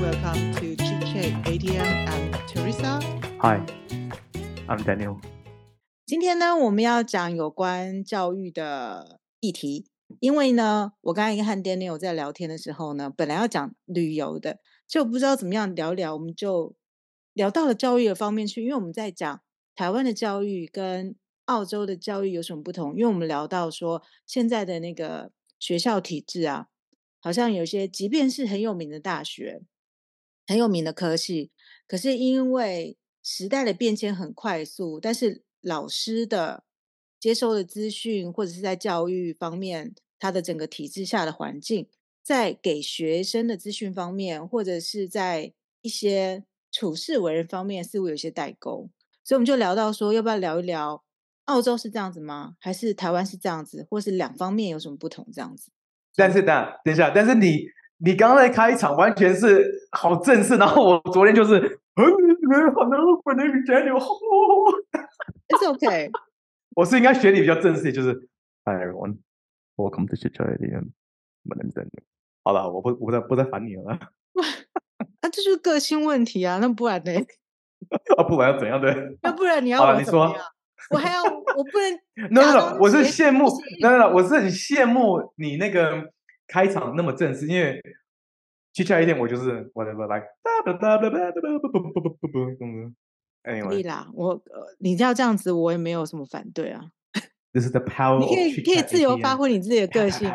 welcome to Chit Chat ATM. I'm Teresa. Hi, I'm Daniel. 今天呢，我们要讲有关教育的议题。因为呢，我刚才和 Daniel 在聊天的时候呢，本来要讲旅游的，就不知道怎么样聊聊，我们就聊到了教育的方面去。因为我们在讲台湾的教育跟澳洲的教育有什么不同？因为我们聊到说，现在的那个学校体制啊。好像有些，即便是很有名的大学，很有名的科系，可是因为时代的变迁很快速，但是老师的接收的资讯，或者是在教育方面，他的整个体制下的环境，在给学生的资讯方面，或者是在一些处事为人方面，似乎有些代沟。所以我们就聊到说，要不要聊一聊澳洲是这样子吗？还是台湾是这样子，或是两方面有什么不同？这样子。但是等，等一下，但是你你刚刚在开场完全是好正式，然后我昨天就是嗯，好难过的语气，好，It's okay。我是应该学你比较正式，就是 Hi everyone, welcome to Chat ATM. My name is Daniel。好了，我不我不再不再烦你了。啊，这就是个性问题啊，那不然呢？啊，不然要怎样的？要 不然你要我怎么样？我还要，我不能。no no，我是羡慕，no no，我是很羡慕你那个开场那么正式，因为接下来一天我就是 whatever like。可以啦，我你要这样子，我也没有什么反对啊。This is the power。你可以可以自由发挥你自己的个性。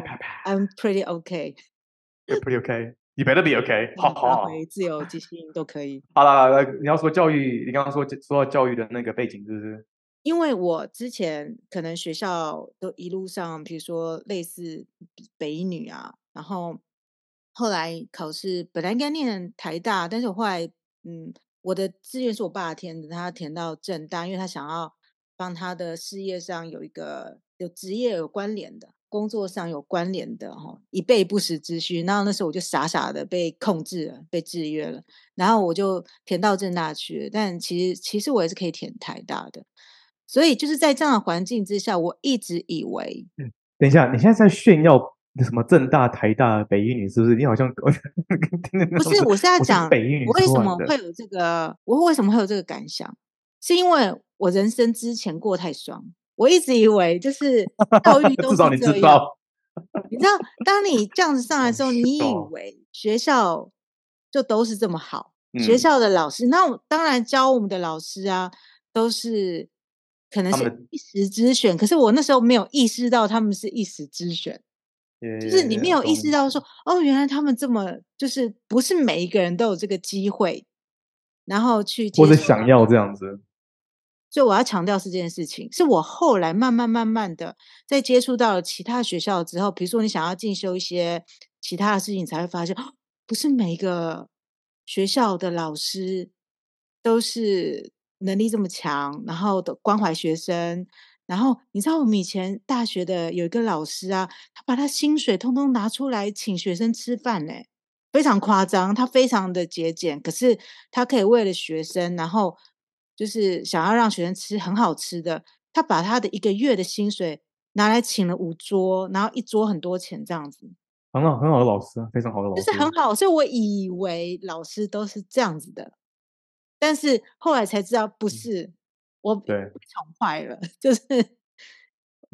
I'm pretty okay。You're pretty okay。You better be okay。好好。自由即兴都可以。好了，你要说教育，你刚刚说说到教育的那个背景，是不是？因为我之前可能学校都一路上，比如说类似北女啊，然后后来考试本来应该念台大，但是我后来嗯，我的志愿是我爸填的，他填到政大，因为他想要帮他的事业上有一个有职业有关联的工作上有关联的哈，以备不时之需。然后那时候我就傻傻的被控制了，被制约了，然后我就填到政大去了，但其实其实我也是可以填台大的。所以就是在这样的环境之下，我一直以为，嗯，等一下，你现在在炫耀什么正大、台大、北一女，是不是？你好像 不是，我是在讲北一女，我为什么会有这个？我为什么会有这个感想？是因为我人生之前过太爽，我一直以为就是教育 都是这样。至少你知道，你知道，当你这样子上来的时候，你以为学校就都是这么好，嗯、学校的老师，那当然教我们的老师啊，都是。可能是一时之选，可是我那时候没有意识到他们是一时之选，yeah, 就是你没有意识到说，哦，原来他们这么，就是不是每一个人都有这个机会，然后去或者想要这样子。所以我要强调是这件事情，是我后来慢慢慢慢的在接触到了其他学校之后，比如说你想要进修一些其他的事情，你才会发现，哦，不是每一个学校的老师都是。能力这么强，然后的关怀学生，然后你知道我们以前大学的有一个老师啊，他把他薪水通通拿出来请学生吃饭呢，非常夸张，他非常的节俭，可是他可以为了学生，然后就是想要让学生吃很好吃的，他把他的一个月的薪水拿来请了五桌，然后一桌很多钱这样子，很好很好的老师，非常好的老师，就是很好，所以我以为老师都是这样子的。但是后来才知道不是，嗯、我被宠坏了，就是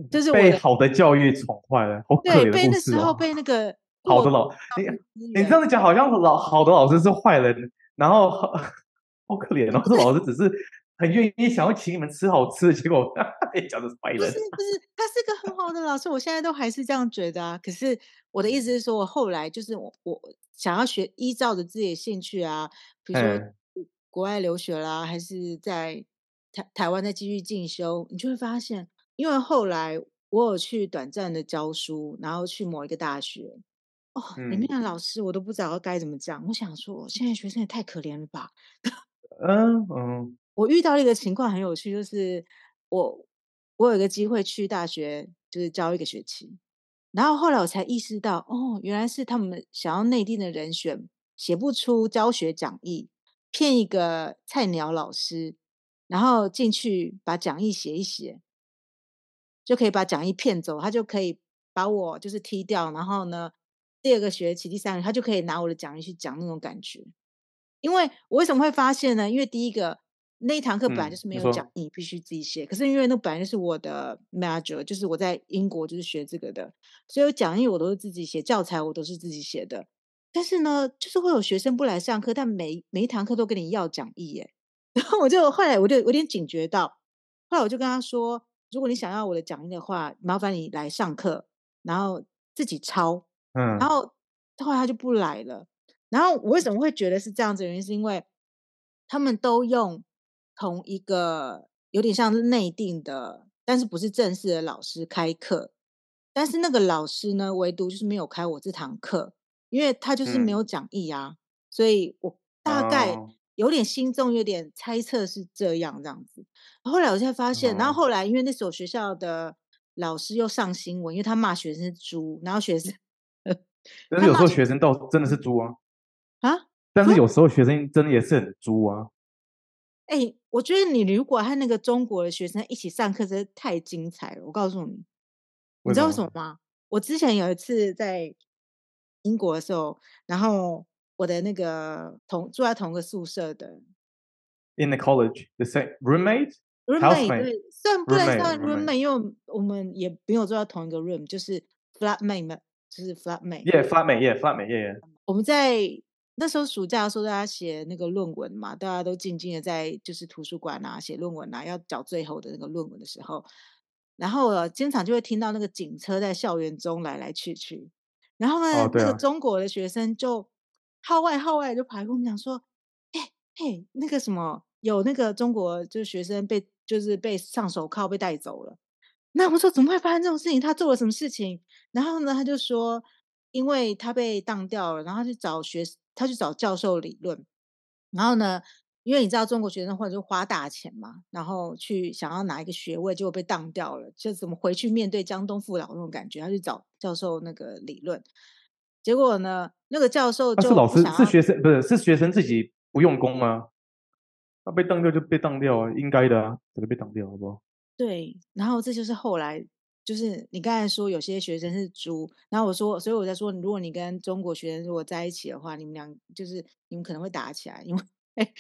就是被好的教育宠坏了，好可怜哦、对，被那时候被那个好的老，你你这样子讲好像老好的老师是坏人，然后好，好可怜，然后这老师只是很愿意想要请你们吃好吃的，结果 被讲的是坏人。不是不是，他是个很好的老师，我现在都还是这样觉得啊。可是我的意思是说，我后来就是我我想要学，依照着自己的兴趣啊，比如说。嗯国外留学啦，还是在台台湾再继续进修，你就会发现，因为后来我有去短暂的教书，然后去某一个大学，哦，嗯、里面的老师我都不知道该怎么讲。我想说，现在学生也太可怜了吧？嗯嗯，我遇到了一个情况很有趣，就是我我有一个机会去大学，就是教一个学期，然后后来我才意识到，哦，原来是他们想要内定的人选写不出教学讲义。骗一个菜鸟老师，然后进去把讲义写一写，就可以把讲义骗走，他就可以把我就是踢掉，然后呢，第二个学期、第三个他就可以拿我的讲义去讲那种感觉。因为我为什么会发现呢？因为第一个那一堂课本来就是没有讲义，嗯、必须自己写。可是因为那本来就是我的 major，就是我在英国就是学这个的，所以讲义我都是自己写，教材我都是自己写的。但是呢，就是会有学生不来上课，但每每一堂课都跟你要讲义耶。然后我就后来我就有点警觉到，后来我就跟他说：“如果你想要我的讲义的话，麻烦你来上课，然后自己抄。”嗯，然后后来他就不来了。然后我为什么会觉得是这样子？原因是因为他们都用同一个有点像是内定的，但是不是正式的老师开课。但是那个老师呢，唯独就是没有开我这堂课，因为他就是没有讲义啊。嗯、所以我大概。哦有点心中有点猜测是这样这样子，后来我才发现，然后后来因为那所学校的老师又上新闻，因为他骂学生是猪，然后学生，但是有时候学生倒真的是猪啊啊！但是有时候学生真的也是很猪啊。哎、欸，我觉得你如果和那个中国的学生一起上课，真的太精彩了。我告诉你，你知道为什么吗？我之前有一次在英国的时候，然后。我的那个同住在同个宿舍的，in the college the same roommate，roommate 对，虽然不能算 roommate，因为我们也没有住在同一个 room，就是 flatmate 嘛，就是 flatmate，yeah，flatmate，yeah，flatmate，yeah。我们在那时候暑假的时候，大家写那个论文嘛，大家都静静的在就是图书馆啊写论文啊，要交最后的那个论文的时候，然后经常就会听到那个警车在校园中来来去去，然后呢，那个中国的学生就。号外号外就跑来跟我们讲说，哎、欸、嘿，那个什么有那个中国就是学生被就是被上手铐被带走了。那我们说怎么会发生这种事情？他做了什么事情？然后呢，他就说，因为他被当掉了，然后他去找学他去找教授理论。然后呢，因为你知道中国学生或者就花大钱嘛，然后去想要拿一个学位，结果被当掉了，就怎么回去面对江东父老那种感觉？他去找教授那个理论。结果呢？那个教授就是老师是学生，不是是学生自己不用功吗？他被当掉就被当掉啊，应该的啊，怎么被当掉，好不好？对，然后这就是后来，就是你刚才说有些学生是猪，然后我说，所以我在说，如果你跟中国学生如果在一起的话，你们俩就是你们可能会打起来，因为，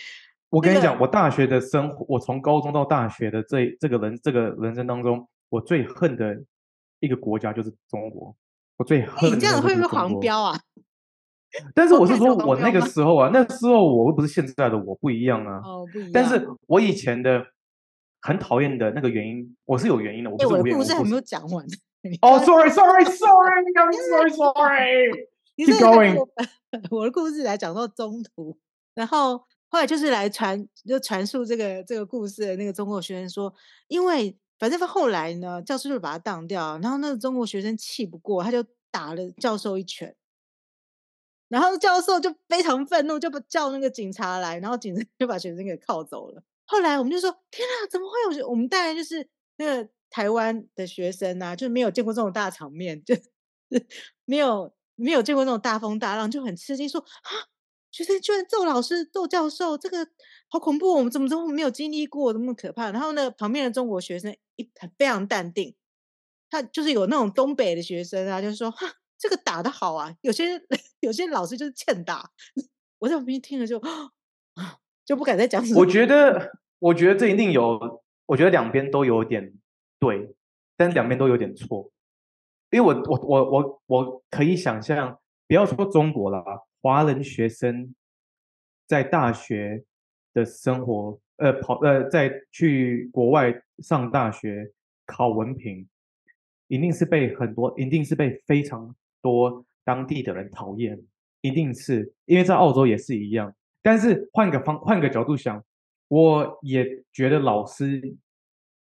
我跟你讲，那个、我大学的生活，我从高中到大学的这这个人这个人生当中，我最恨的一个国家就是中国。我最恨你这样会不会黄标啊？但是我是说，我那个 时候啊，那时候我又不是现在的我，不一样啊。哦，不一样。但是我以前的很讨厌的那个原因，我是有原因的。我不是 我的故事还没有讲完。哦，sorry，sorry，sorry，sorry，sorry。Keep going。我的故事来讲到中途，然后后来就是来传，就传述这个这个故事的那个中国学生说，因为。反正他后来呢，教授就把他当掉，然后那个中国学生气不过，他就打了教授一拳，然后教授就非常愤怒，就不叫那个警察来，然后警察 就把学生给铐走了。后来我们就说：天啊，怎么会有？我们当然就是那个台湾的学生啊，就没有见过这种大场面，就 没有没有见过这种大风大浪，就很吃惊，说啊。学生居然揍老师、揍教授，这个好恐怖！我们怎么都没有经历过，这么可怕？然后呢，旁边的中国学生一非常淡定，他就是有那种东北的学生啊，就是说哈，这个打得好啊！有些 有些老师就是欠打。我在旁边听了就啊，就不敢再讲什么。我觉得，我觉得这一定有，我觉得两边都有点对，但两边都有点错，因为我我我我我可以想象，不要说中国了啊。华人学生在大学的生活，呃，跑呃，在去国外上大学考文凭，一定是被很多，一定是被非常多当地的人讨厌，一定是，因为在澳洲也是一样。但是换个方，换个角度想，我也觉得老师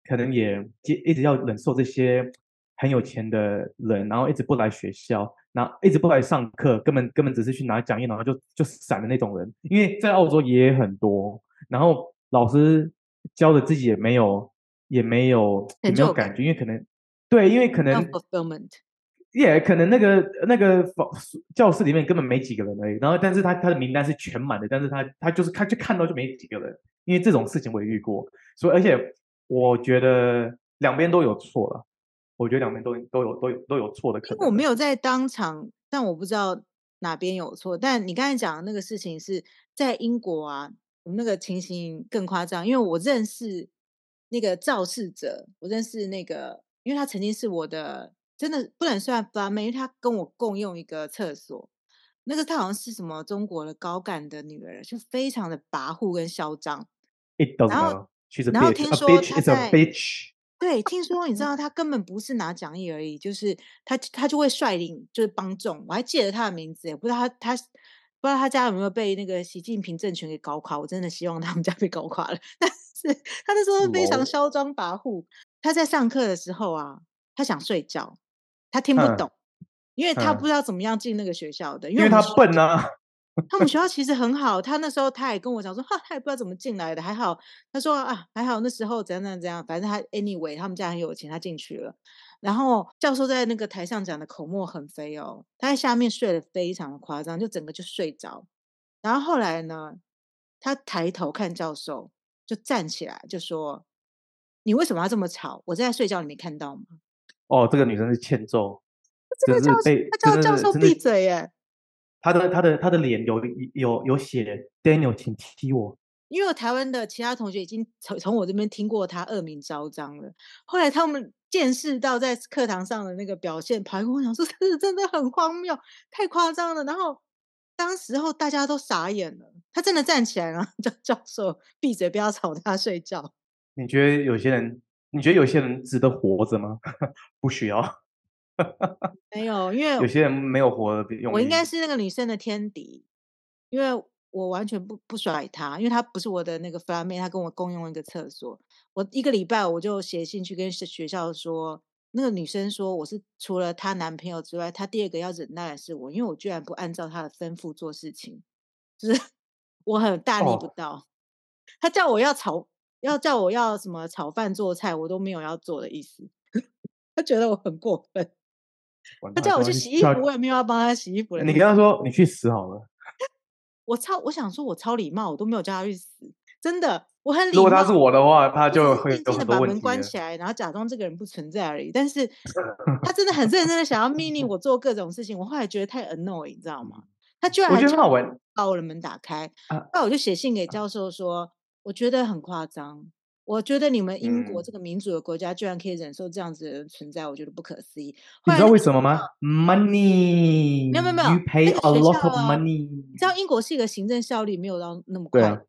可能也一直要忍受这些很有钱的人，然后一直不来学校。然后一直不来上课，根本根本只是去拿讲义，然后就就散的那种人，因为在澳洲也很多。然后老师教的自己也没有，也没有也没有感觉，因为可能对，因为可能也、yeah, 可能那个那个教室里面根本没几个人而已。然后，但是他他的名单是全满的，但是他他就是他就看到就没几个人，因为这种事情我也遇过。所以，而且我觉得两边都有错了。我觉得两边都都有都有都有错的可能。我没有在当场，但我不知道哪边有错。但你刚才讲的那个事情是在英国啊，我们那个情形更夸张，因为我认识那个肇事者，我认识那个，因为他曾经是我的，真的不能算 flatmate，因为他跟我共用一个厕所。那个他好像是什么中国的高干的女儿，就非常的跋扈跟嚣张。然后，然后听说他在，对，听说你知道他根本不是拿讲义而已，就是他他就会率领就是帮众。我还记得他的名字，也不知道他他不知道他家有没有被那个习近平政权给搞垮。我真的希望他们家被搞垮了。但是他那时候非常嚣张跋扈。他在上课的时候啊，他想睡觉，他听不懂。嗯因为他不知道怎么样进那个学校的，因为，因为他笨啊。他们学校其实很好，他那时候他也跟我讲说，哈，他也不知道怎么进来的，还好。他说啊，还好那时候怎样怎样怎样，反正他 anyway，他们家很有钱，他进去了。然后教授在那个台上讲的口沫横飞哦，他在下面睡得非常的夸张，就整个就睡着。然后后来呢，他抬头看教授，就站起来就说：“你为什么要这么吵？我在睡觉，你没看到吗？”哦，这个女生是欠揍。这个教授，他叫教授闭嘴耶！他的他的他的脸有有有写 Daniel，请踢我。因为我台湾的其他同学已经从从我这边听过他恶名昭彰了。后来他们见识到在课堂上的那个表现，跑来跟我讲说：“这是真的很荒谬，太夸张了。”然后当时候大家都傻眼了。他真的站起来了，叫教授闭嘴，不要吵他睡觉。你觉得有些人？你觉得有些人值得活着吗？不需要。没有，因为有些人没有活的用。我应该是那个女生的天敌，因为我完全不不甩她，因为她不是我的那个 flatmate，她跟我共用一个厕所。我一个礼拜我就写信去跟学校说，那个女生说我是除了她男朋友之外，她第二个要忍耐的是我，因为我居然不按照她的吩咐做事情，就是 我很大逆不道。她、哦、叫我要炒，要叫我要什么炒饭做菜，我都没有要做的意思。她觉得我很过分。他叫我去洗衣服，我也没有要帮他洗衣服。你跟他说，你去死好了。我超，我想说，我超礼貌，我都没有叫他去死。真的，我很礼貌。如果他是我的话，他就会静静的把门关起来，然后假装这个人不存在而已。但是，他真的很认真的想要命令我做各种事情。我后来觉得太 annoying，你知道吗？他居然还叫我把我的门打开。那我就写信给教授说，我觉得很夸张。我觉得你们英国这个民主的国家居然可以忍受这样子的存在，嗯、我觉得不可思议。你知道为什么吗？Money，没有没有没有，You pay a lot of money。你知道英国是一个行政效率没有到那么快。啊、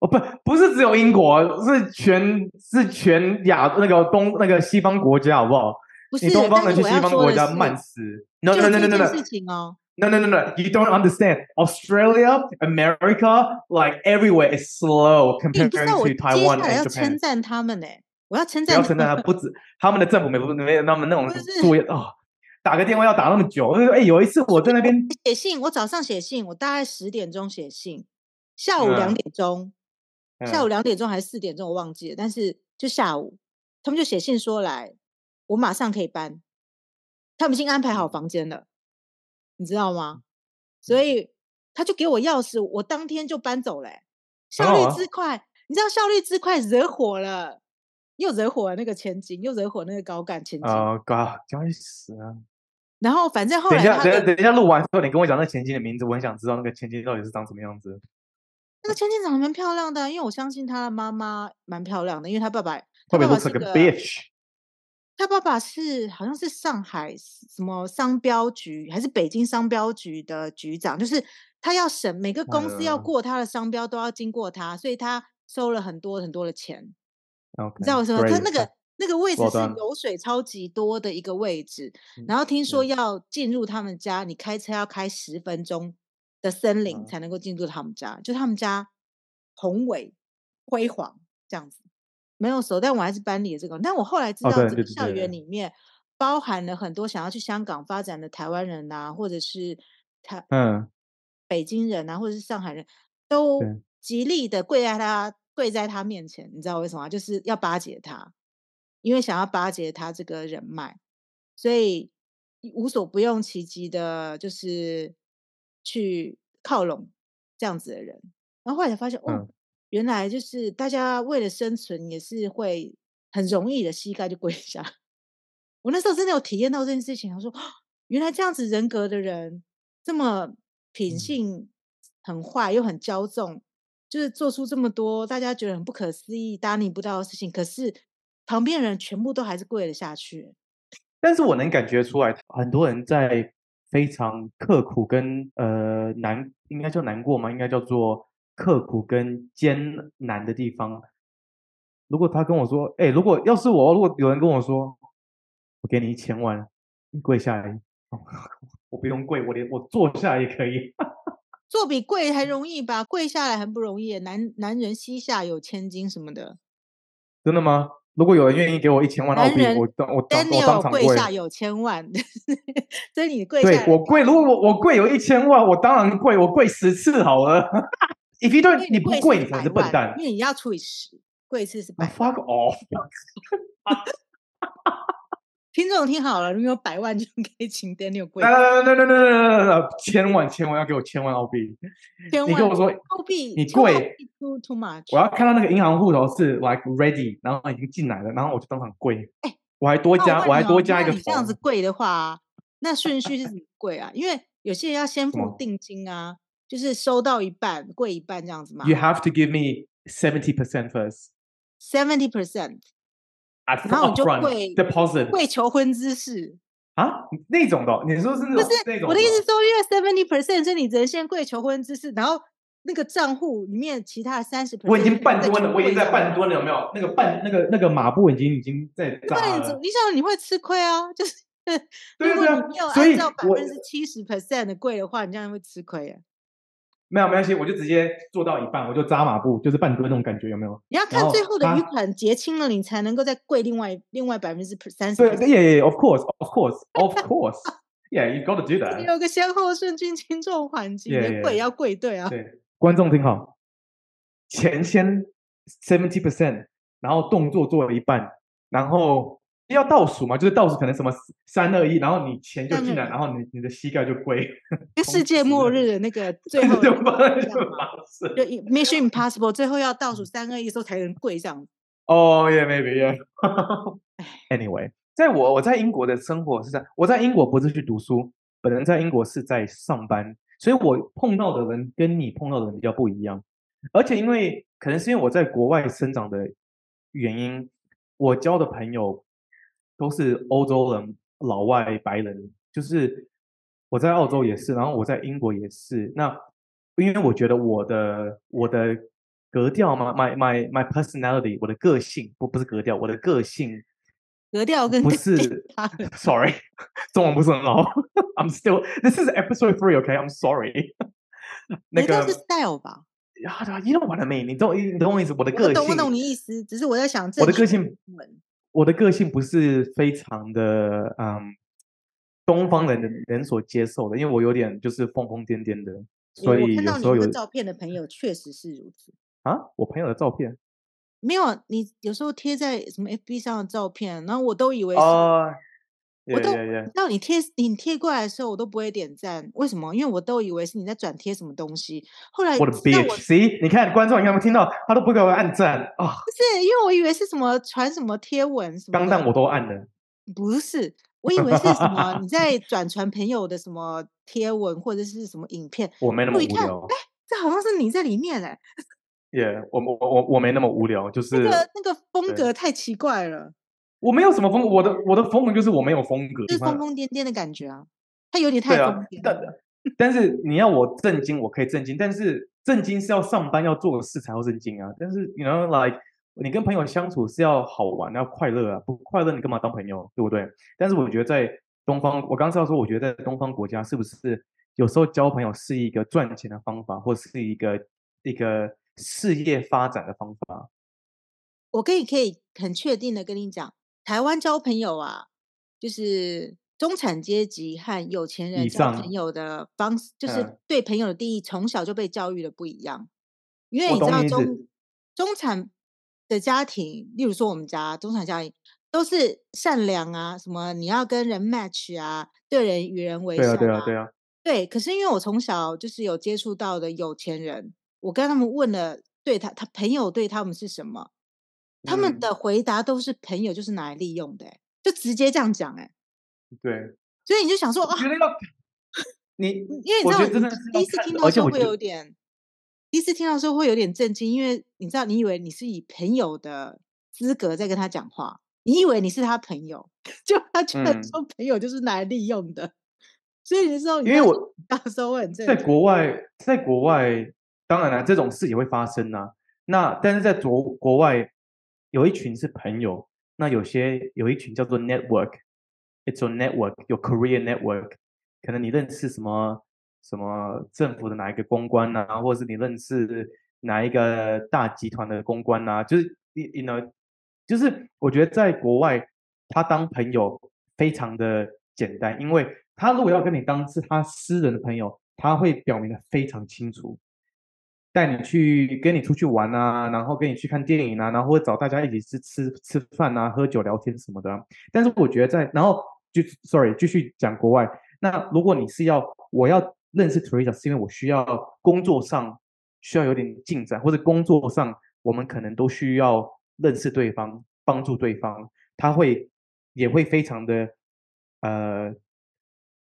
哦不，不是只有英国，是全是全亚那个东那个西方国家，好不好？不是，你东方人去西方国家慢死。No no no no no。事情哦。No, no, no, no. You don't understand. Australia, America, like everywhere is slow compared to Taiwan and Japan. 我要称赞他们呢，我要称赞。他，不止他们的政府没没有那么那种作业啊，打个电话要打那么久。哎，有一次我在那边写信，我早上写信，我大概十点钟写信，下午两点钟，下午两点钟还是四点钟我忘记了，但是就下午，他们就写信说来，我马上可以搬，他们已经安排好房间了。你知道吗？所以他就给我钥匙，我当天就搬走了，效率之快。啊、你知道效率之快惹火了，又惹火了那个千金，又惹火那个高干千金。啊、哦，高，该死啊！然后反正后来，等一下，等一下，等一下，录完之后你跟我讲那千金的名字，我很想知道那个千金到底是长什么样子。那个千金长得蛮漂亮的，因为我相信他的妈妈蛮漂亮的，因为他爸爸，他爸爸是个 bitch。他爸爸是好像是上海什么商标局还是北京商标局的局长，就是他要审每个公司要过他的商标都要经过他，所以他收了很多很多的钱。Okay, 你知道为什么？他那个 那个位置是油水超级多的一个位置，然后听说要进入他们家，你开车要开十分钟的森林才能够进入他们家，就他们家宏伟辉煌这样子。没有熟，但我还是班里的这个。但我后来知道，这个校园里面包含了很多想要去香港发展的台湾人啊，或者是他嗯北京人啊，或者是上海人都极力的跪在他跪在他面前。你知道为什么？就是要巴结他，因为想要巴结他这个人脉，所以无所不用其极的，就是去靠拢这样子的人。然后后来才发现，哦。嗯原来就是大家为了生存，也是会很容易的膝盖就跪 下。我那时候真的有体验到这件事情，我说，原来这样子人格的人，这么品性很坏又很骄纵，就是做出这么多大家觉得很不可思议、大逆不道的事情，可是旁边人全部都还是跪了下去。但是我能感觉出来，很多人在非常刻苦跟呃难，应该叫难过吗？应该叫做刻苦跟艰难的地方。如果他跟我说，哎、欸，如果要是我，如果有人跟我说，我给你一千万，你跪下来，我不用跪，我连我坐下来也可以。坐比跪还容易吧？跪下来很不容易。男男人膝下有千金什么的，真的吗？如果有人愿意给我一千万澳币，我当我当我当场跪。跪下有千万，所以你跪下。对，我跪，如果我我跪有一千万，我当然跪，我跪十次好了。If you don't，你不跪你才是笨蛋，因为你要除以十，跪一次是百。Fuck off！听众听好了，如果有百万就可以请 Daniel 跪。来来来来来来来来，千万千万要给我千万澳币！千万你跟我说澳币，你跪 too too much。我要看到那个银行户头是 like ready，然后已经进来了，然后我就当场跪。哎，我还多加，我还多加一个。你这样子跪的话，那顺序是怎么跪啊？因为有些人要先付定金啊，就是收到一半贵一半这样子嘛。You have to give me seventy percent first. Seventy percent. 然后你就跪 deposit 跪求婚姿势啊，那种的，你说是那种？不是，我的意思说，因为 seventy percent，所以你只能先跪求婚姿势，然后那个账户里面其他的三十我已经半蹲了，我已经在半蹲了，有没有？那个半那个那个马步已经已经在扎了。你想你会吃亏啊？就是如果你没有按照百分之七十 percent 的跪的话，你这样会吃亏啊。没有没关系，我就直接做到一半，我就扎马步，就是半蹲那种感觉，有没有？你要看最后的余款结清了，你才能够再跪另外另外百分之三十。对对对，Of course，Of course，Of course，Yeah，you gotta do that。有个先后顺序轻重缓急，你跪要跪对啊。对，观众听好，钱先 seventy percent，然后动作做了一半，然后。要倒数嘛，就是倒数可能什么三二一，然后你钱就进来，然后你你的膝盖就跪。世界末日的那个 最后就 Mission Impossible 最后要倒数三二一的时候才能跪这样。哦，Yeah，maybe yeah。Anyway，在我我在英国的生活是这样，我在英国不是去读书，本人在英国是在上班，所以我碰到的人跟你碰到的人比较不一样，而且因为可能是因为我在国外生长的原因，我交的朋友。都是欧洲人、老外、白人，就是我在澳洲也是，然后我在英国也是。那因为我觉得我的我的格调嘛，my my my personality，我的个性不不是格调，我的个性格调跟不是，sorry，中文不是很好。I'm still this is episode three，OK，I'm sorry。那个是 style 吧？You know what I mean？你懂你懂我意思？我的个性，我懂我懂你意思，只是我在想，我的个性。我的个性不是非常的嗯，东方人的人所接受的，因为我有点就是疯疯癫癫的，所以有时候有照片的朋友确实是如此啊。我朋友的照片没有，你有时候贴在什么 FB 上的照片，然后我都以为是。Uh, 我都，到你贴你贴过来的时候，我都不会点赞。为什么？因为我都以为是你在转贴什么东西。后来我的 bitch，See，你看观众，你有没有听到？他都不给我按赞啊！不是，因为我以为是什么传什么贴文什么。刚刚我都按了。不是，我以为是什么你 在转传朋友的什么贴文或者是什么影片。我没那么无聊。哎，这好像是你在里面哎。耶，我我我我没那么无聊，就是那个那个风格太奇怪了。我没有什么风格，我的我的风格就是我没有风格，就是疯疯癫癫的感觉啊，他有点太疯癫。但但是你要我震惊，我可以震惊，但是震惊是要上班要做的事才要震惊啊。但是你 you know like 你跟朋友相处是要好玩要快乐啊，不快乐你干嘛当朋友，对不对？但是我觉得在东方，我刚刚是要说，我觉得在东方国家是不是有时候交朋友是一个赚钱的方法，或是一个一个事业发展的方法？我可以可以很确定的跟你讲。台湾交朋友啊，就是中产阶级和有钱人交朋友的方式，就是对朋友的定义，从小就被教育的不一样。因为你知道中，中中产的家庭，例如说我们家中产家庭，都是善良啊，什么你要跟人 match 啊，对人与人为善啊，对啊，对啊，对啊。对，可是因为我从小就是有接触到的有钱人，我跟他们问了，对他他朋友对他们是什么？他们的回答都是朋友就是拿来利用的，就直接这样讲，哎，对，所以你就想说啊，你因为你知道，第一次听到的时候会有点，第一次听到的时候会有点震惊，因为你知道，你以为你是以朋友的资格在跟他讲话，你以为你是他朋友，就他居然说朋友就是拿来利用的，嗯、所以你说，因为我到时候会很在国外，在国外，当然了，这种事也会发生啊。那但是在国国外，有一群是朋友，那有些有一群叫做 network，it's a network，有 Korean network，可能你认识什么什么政府的哪一个公关啊，或者是你认识哪一个大集团的公关啊，就是你你呢，就是我觉得在国外，他当朋友非常的简单，因为他如果要跟你当是他私人的朋友，他会表明的非常清楚。带你去跟你出去玩啊，然后跟你去看电影啊，然后会找大家一起吃吃吃饭啊，喝酒聊天什么的。但是我觉得在，然后就 sorry 继续讲国外。那如果你是要我要认识 Teresa，是因为我需要工作上需要有点进展，或者工作上我们可能都需要认识对方，帮助对方，他会也会非常的呃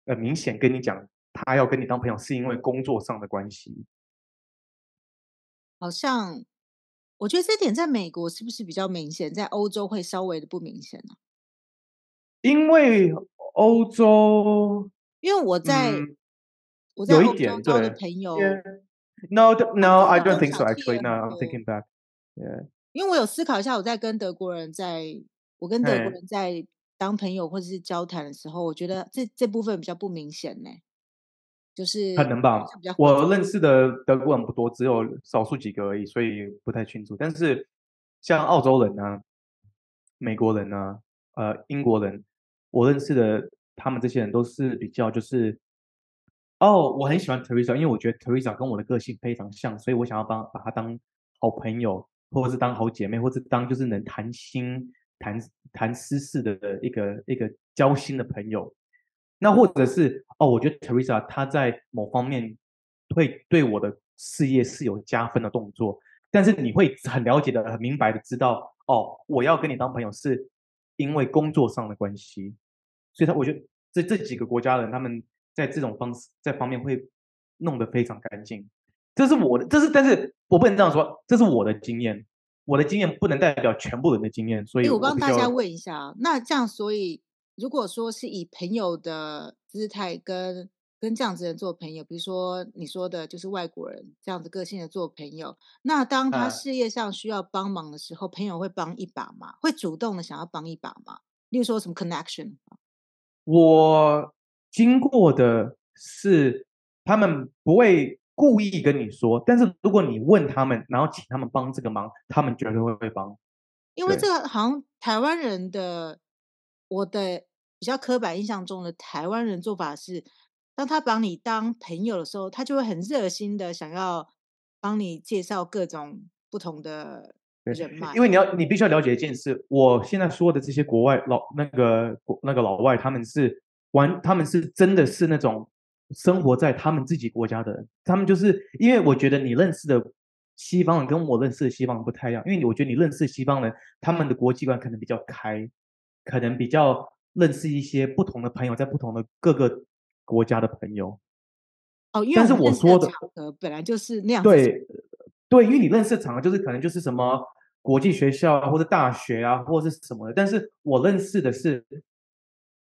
呃明显跟你讲，他要跟你当朋友是因为工作上的关系。好像我觉得这点在美国是不是比较明显？在欧洲会稍微的不明显呢？因为欧洲，因为我在、嗯、我在欧洲交的朋友，No No I don't think so actually No I'm thinking back Yeah，因为我有思考一下，我在跟德国人在，我跟德国人在当朋友或者是交谈的时候，我觉得这这部分比较不明显呢。就是可能吧，我认识的德国人不多，只有少数几个而已，所以不太清楚。但是像澳洲人啊、美国人啊、呃英国人，我认识的他们这些人都是比较就是，哦，我很喜欢 Teresa，因为我觉得 Teresa 跟我的个性非常像，所以我想要帮把她当好朋友，或者是当好姐妹，或者是当就是能谈心、谈谈私事的一个一个交心的朋友。那或者是哦，我觉得 Teresa 她在某方面会对我的事业是有加分的动作，但是你会很了解的、很明白的知道，哦，我要跟你当朋友是因为工作上的关系，所以他我觉得这这几个国家人他们在这种方式在方面会弄得非常干净，这是我的，这是但是我不能这样说，这是我的经验，我的经验不能代表全部人的经验，所以我，我帮大家问一下，那这样所以。如果说是以朋友的姿态跟跟这样子的人做朋友，比如说你说的就是外国人这样子个性的做朋友，那当他事业上需要帮忙的时候，朋友会帮一把吗？会主动的想要帮一把吗？例如说什么 connection？我经过的是他们不会故意跟你说，但是如果你问他们，然后请他们帮这个忙，他们绝对会会帮。因为这个好像台湾人的。我的比较刻板印象中的台湾人做法是，当他把你当朋友的时候，他就会很热心的想要帮你介绍各种不同的人脉。因为你要，你必须要了解一件事，我现在说的这些国外老那个那个老外，他们是玩，他们是真的是那种生活在他们自己国家的人。他们就是因为我觉得你认识的西方人跟我认识的西方人不太一样，因为我觉得你认识的西方人，他们的国际观可能比较开。可能比较认识一些不同的朋友，在不同的各个国家的朋友。哦，因为但是我说的场合本来就是那样。对，对，因为你认识的场合就是可能就是什么国际学校或者大学啊，或者是什么的。但是我认识的是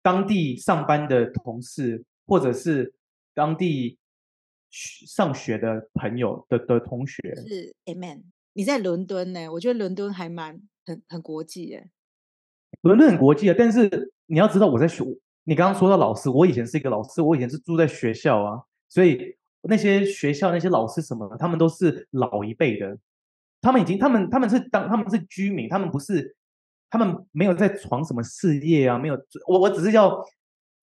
当地上班的同事，或者是当地上学的朋友的的同学。是，Amen。你在伦敦呢？我觉得伦敦还蛮很很国际耶。伦敦很国际啊，但是你要知道我在学，你刚刚说到老师，我以前是一个老师，我以前是住在学校啊，所以那些学校那些老师什么，他们都是老一辈的，他们已经他们他们是当他们是居民，他们不是他们没有在闯什么事业啊，没有，我我只是要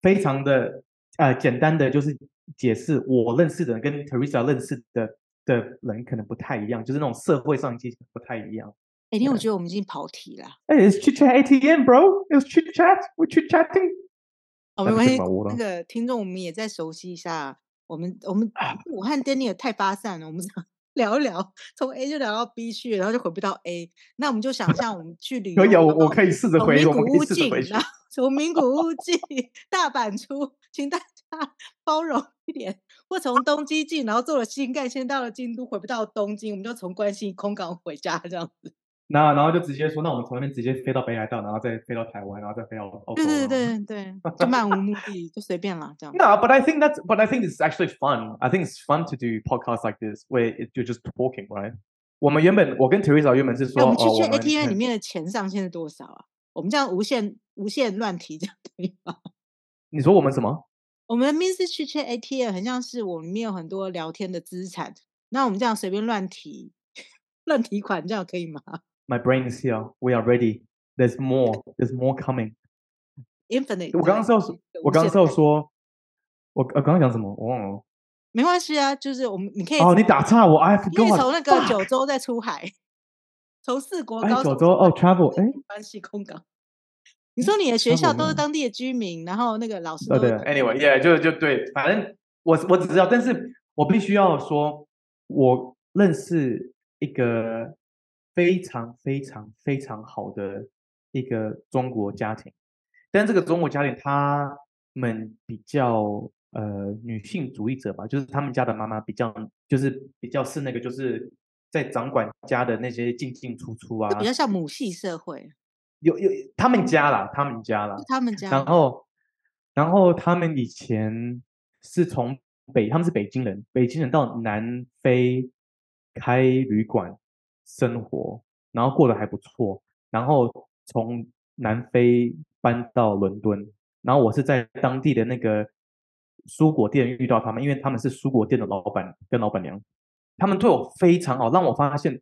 非常的呃简单的就是解释，我认识的人跟 Teresa 认识的的人可能不太一样，就是那种社会上阶级不太一样。哎，因为我觉得我们已经跑题了。哎，It's chit chat ATM, bro. It's chit chat. We chit chatting. 哦，没关系。那个听众，我们也再熟悉一下。我们我们武汉 Daniel 太发散了，我们 聊一聊，从 A 就聊到 B 去，然后就回不到 A。那我们就想象我们去旅游，可以，我我可以试着回。名古屋进，从名古屋进大阪出，请大家 包容一点，或从东京进，然后坐了新干线到了京都，回不到东京，我们就从关西空港回家这样子。那然后就直接说，那我们从那边直接飞到北海道，然后再飞到台湾，然后再飞到欧洲。对对对 对，就漫无目的，就随便了这样。No, but I think that's, but I think it's actually fun. I think it's fun to do podcasts like this where you're just talking, right? 我们原本我跟 Teresa 原本是说，我们去 check ATM 里面的钱上限是多少啊？我们这样无限无限乱提，这样可以吗？你说我们什么？我们明明是去 check ATM，很像是我们里面有很多聊天的资产，那我们这样随便乱提 乱提款，这样可以吗？My brain is here. We are ready. There's more. There's more coming. Infinite. 我刚刚是要说，我刚刚是要说，我呃刚刚讲什么？我忘了。没关系啊，就是我们你可以哦，你打岔我，I 可以从那个九州再出海，从四国高九州哦，travel 哎，关系空港。你说你的学校都是当地的居民，然后那个老师都对，Anyway，yeah，就就对，反正我我只知道，但是我必须要说，我认识一个。非常非常非常好的一个中国家庭，但这个中国家庭他们比较呃女性主义者吧，就是他们家的妈妈比较就是比较是那个就是在掌管家的那些进进出出啊，比较像母系社会。有有他们家啦，他们家啦，他们家。然后然后他们以前是从北，他们是北京人，北京人到南非开旅馆。生活，然后过得还不错，然后从南非搬到伦敦，然后我是在当地的那个蔬果店遇到他们，因为他们是蔬果店的老板跟老板娘，他们对我非常好，让我发现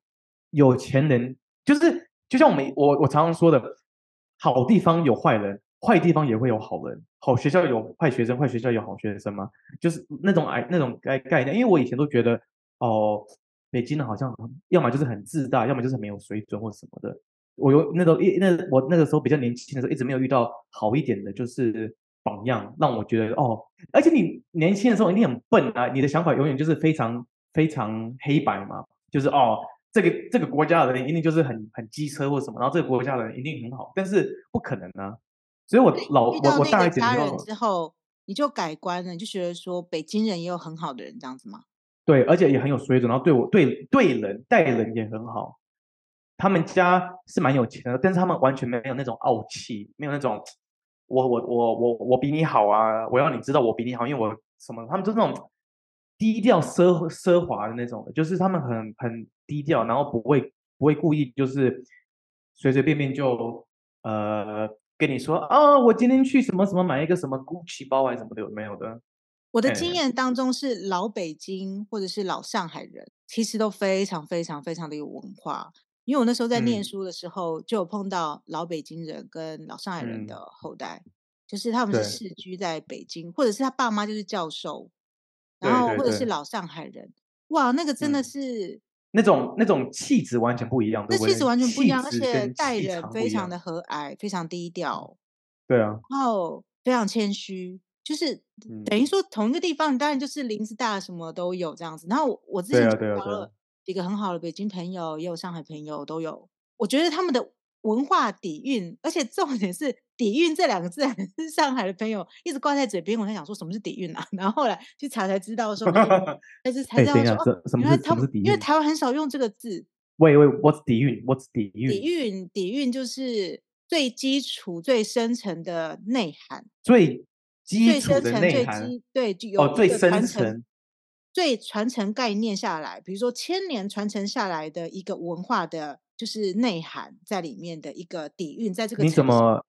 有钱人就是就像我们我我常常说的，好地方有坏人，坏地方也会有好人，好学校有坏学生，坏学校有好学生吗？就是那种哎那种概概念，因为我以前都觉得哦。北京人好像要么就是很自大，要么就是没有水准或什么的。我有那个一那我那个时候比较年轻的时候，一直没有遇到好一点的，就是榜样，让我觉得哦。而且你年轻的时候一定很笨啊，你的想法永远就是非常非常黑白嘛，就是哦，这个这个国家的人一定就是很很机车或什么，然后这个国家的人一定很好，但是不可能啊。所以我老我我大一点之后，你就改观了，你就觉得说北京人也有很好的人这样子吗？对，而且也很有水准，然后对我对对人待人也很好。他们家是蛮有钱的，但是他们完全没有那种傲气，没有那种我我我我我比你好啊！我要你知道我比你好，因为我什么？他们就是那种低调奢奢华的那种，就是他们很很低调，然后不会不会故意就是随随便便就呃跟你说啊，我今天去什么什么买一个什么 Gucci 包还是什么的，有没有的。我的经验当中是老北京或者是老上海人，其实都非常非常非常的有文化。因为我那时候在念书的时候，就有碰到老北京人跟老上海人的后代，嗯、就是他们是世居在北京，或者是他爸妈就是教授，然后或者是老上海人。哇，那个真的是、嗯、那种那种气质完全不一样，那气质完全不一样，而且待人非常的和蔼，非常低调。对啊，然后非常谦虚。就是等于说同一个地方，当然就是林子大，什么都有这样子。然后我之前交了一个很好的北京朋友，也有上海朋友，都有。我觉得他们的文化底蕴，而且重点是“底蕴”这两个字，还是上海的朋友一直挂在嘴边。我在想说什么是底蕴啊？然后后来去查才知道说，但是才知道说，原来他们因为台湾很少用这个字。喂喂，What's 底蕴？What's 底蕴？底蕴底蕴就是最基础、最深层的内涵。最最深层、最基对，有哦，最深层、最传承概念下来，比如说千年传承下来的一个文化的，就是内涵在里面的一个底蕴，在这个你怎么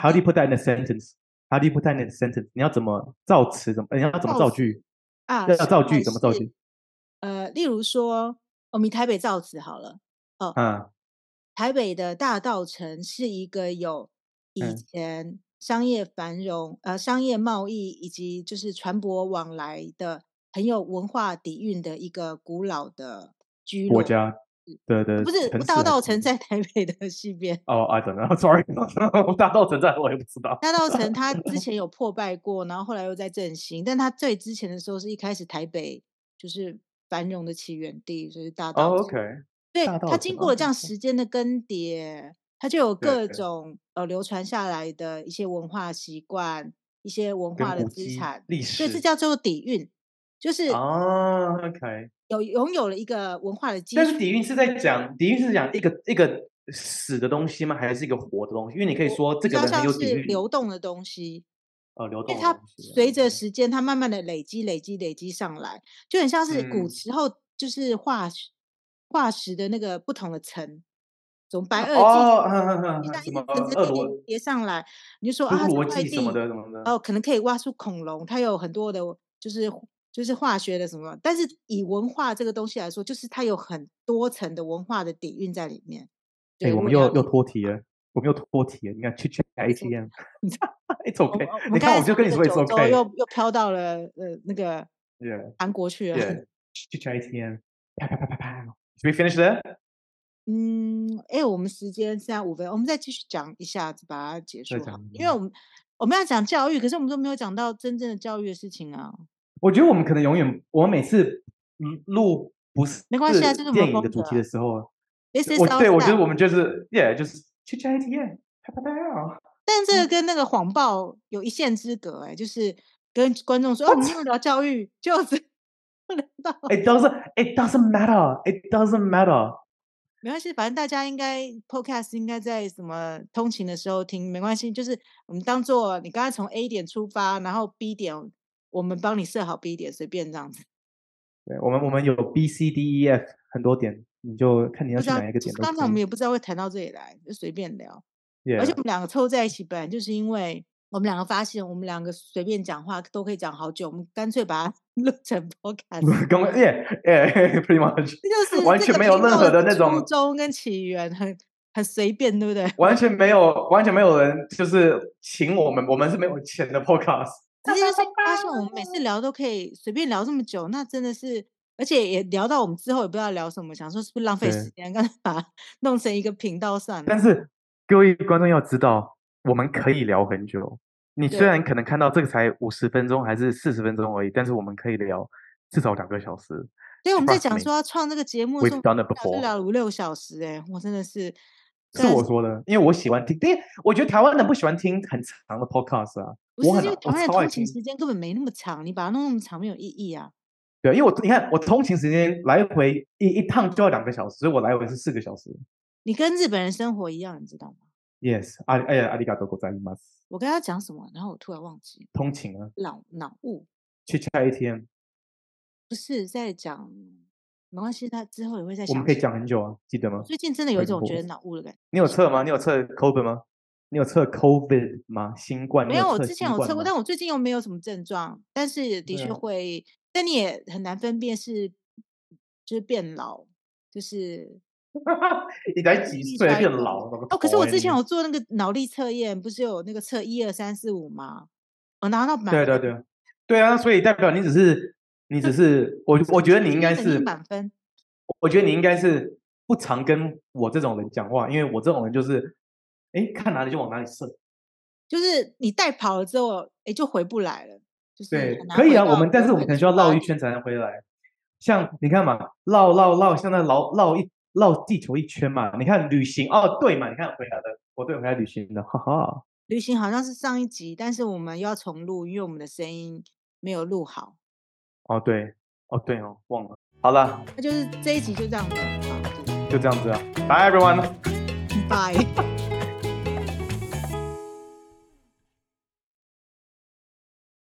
？How do you put that in a sentence? How do you put that in a sentence? 你要怎么造词？怎么？你要怎么造句啊？要造句怎么造句？呃，例如说，我们台北造词好了。哦，嗯，台北的大稻城是一个有以前、嗯。商业繁荣，呃，商业贸易以及就是船舶往来的很有文化底蕴的一个古老的居国家，对对，不是大道城在台北的西边。哦，I don't know，sorry，大道城在我也不知道。大道城它之 前有破败过，然后后来又在振兴，但它最之前的时候是一开始台北就是繁荣的起源地，就是大稻埕。Oh, OK，对，它经过了这样时间的更迭。它就有各种呃流传下来的一些文化习惯，一些文化的资产、历史，所以这叫做底蕴，就是哦，OK，有拥有了一个文化的基础。但是底蕴是在讲底蕴是讲一个一个死的东西吗？还是一个活的东西？因为你可以说这个人很有底蕴，是流动的东西。呃，流动，因为它随着时间，它慢慢的累积、累积、累积上来，就很像是古时候就是化石、嗯、化石的那个不同的层，从白垩纪哦，一层一层叠叠上来，你就说啊，这块地哦，可能可以挖出恐龙，它有很多的，就是就是化学的什么，但是以文化这个东西来说，就是它有很多层的文化的底蕴在里面。对，欸、我们又又脱题了。我们又脱题了，你看去去 ATM，It's OK。你看，我就跟你说 It's OK。又又飘到了呃那个韩国去了。去去 ATM，啪啪啪啪啪。Should we finish there？嗯，哎，我们时间剩下五分，我们再继续讲一下子，把它结束好。因为我们我们要讲教育，可是我们都没有讲到真正的教育的事情啊。我觉得我们可能永远，我们每次录不是没关系啊，这是电影的主题的时候，我对我觉得我们就是，Yeah，就是。去 ATM，但这个跟那个谎报有一线之隔哎、欸，就是跟观众说，哦，我们没有聊教育，就是 不聊到。It doesn't, it doesn't matter, it doesn't matter。没关系，反正大家应该 Podcast 应该在什么通勤的时候听，没关系，就是我们当做你刚才从 A 点出发，然后 B 点我们帮你设好 B 点，随便这样子。对，我们我们有 B C D E F 很多点。你就看你要去哪一个点。刚才我们也不知道会谈到这里来，就随便聊。而且我们两个凑在一起，本来就是因为我们两个发现，我们两个随便讲话都可以讲好久，我们干脆把它 录成 podcast。耶耶，pretty much，就是完全没有任何的那种初衷跟起源，很很随便，对不对？完全没有，完全没有人就是请我们，我们是没有钱的 podcast。直接是发现我们每次聊都可以随便聊这么久，那真的是。而且也聊到我们之后也不知道聊什么，想说是不是浪费时间，干脆把它弄成一个频道算了。但是各位观众要知道，我们可以聊很久。你虽然可能看到这个才五十分钟还是四十分钟而已，但是我们可以聊至少两个小时。所以我们在讲说要创这个节目的时候，聊聊五六小时，欸。哎，我真的是是我说的，因为我喜欢听。因为我觉得台湾人不喜欢听很长的 podcast 啊。不是，因为台湾人通勤时间根本没那么长，你把它弄那么长没有意义啊。对，因为我你看，我通勤时间来回一一趟就要两个小时，所以我来回是四个小时。你跟日本人生活一样，你知道吗？Yes，阿哎呀，阿里嘎多ございます。 我跟他讲什么，然后我突然忘记。通勤啊。脑脑雾。去拆 ATM。不是在讲，没关系，他之后也会再讲。我们可以讲很久啊，记得吗？最近真的有一种觉得脑雾的感觉。你有测吗？你有测 COVID 吗？你有测 COVID 吗？新冠？没有，我之前有测过，但我最近又没有什么症状，但是的确会。但你也很难分辨是，就是变老，就是 你才几岁变老了？哦，可是我之前有做那个脑力测验，不是有那个测一二三四五吗？我拿到满分。对对对，对啊，所以代表你只是，你只 是我，我觉得你应该是满分。我觉得你应该是不常跟我这种人讲话，因为我这种人就是，哎，看哪里就往哪里射，就是你带跑了之后，哎，就回不来了。就是、对，可以啊，我们但是我们可能需要绕一圈才能回来。像你看嘛，绕绕绕，像那绕绕一绕地球一圈嘛。你看旅行哦，对嘛？你看回答的，我对回来旅行的，哈哈。旅行好像是上一集，但是我们又要重录，因为我们的声音没有录好。哦，对，哦对哦，忘了。好了，那就是这一集就这样子，就这样子啊。Bye everyone。Bye。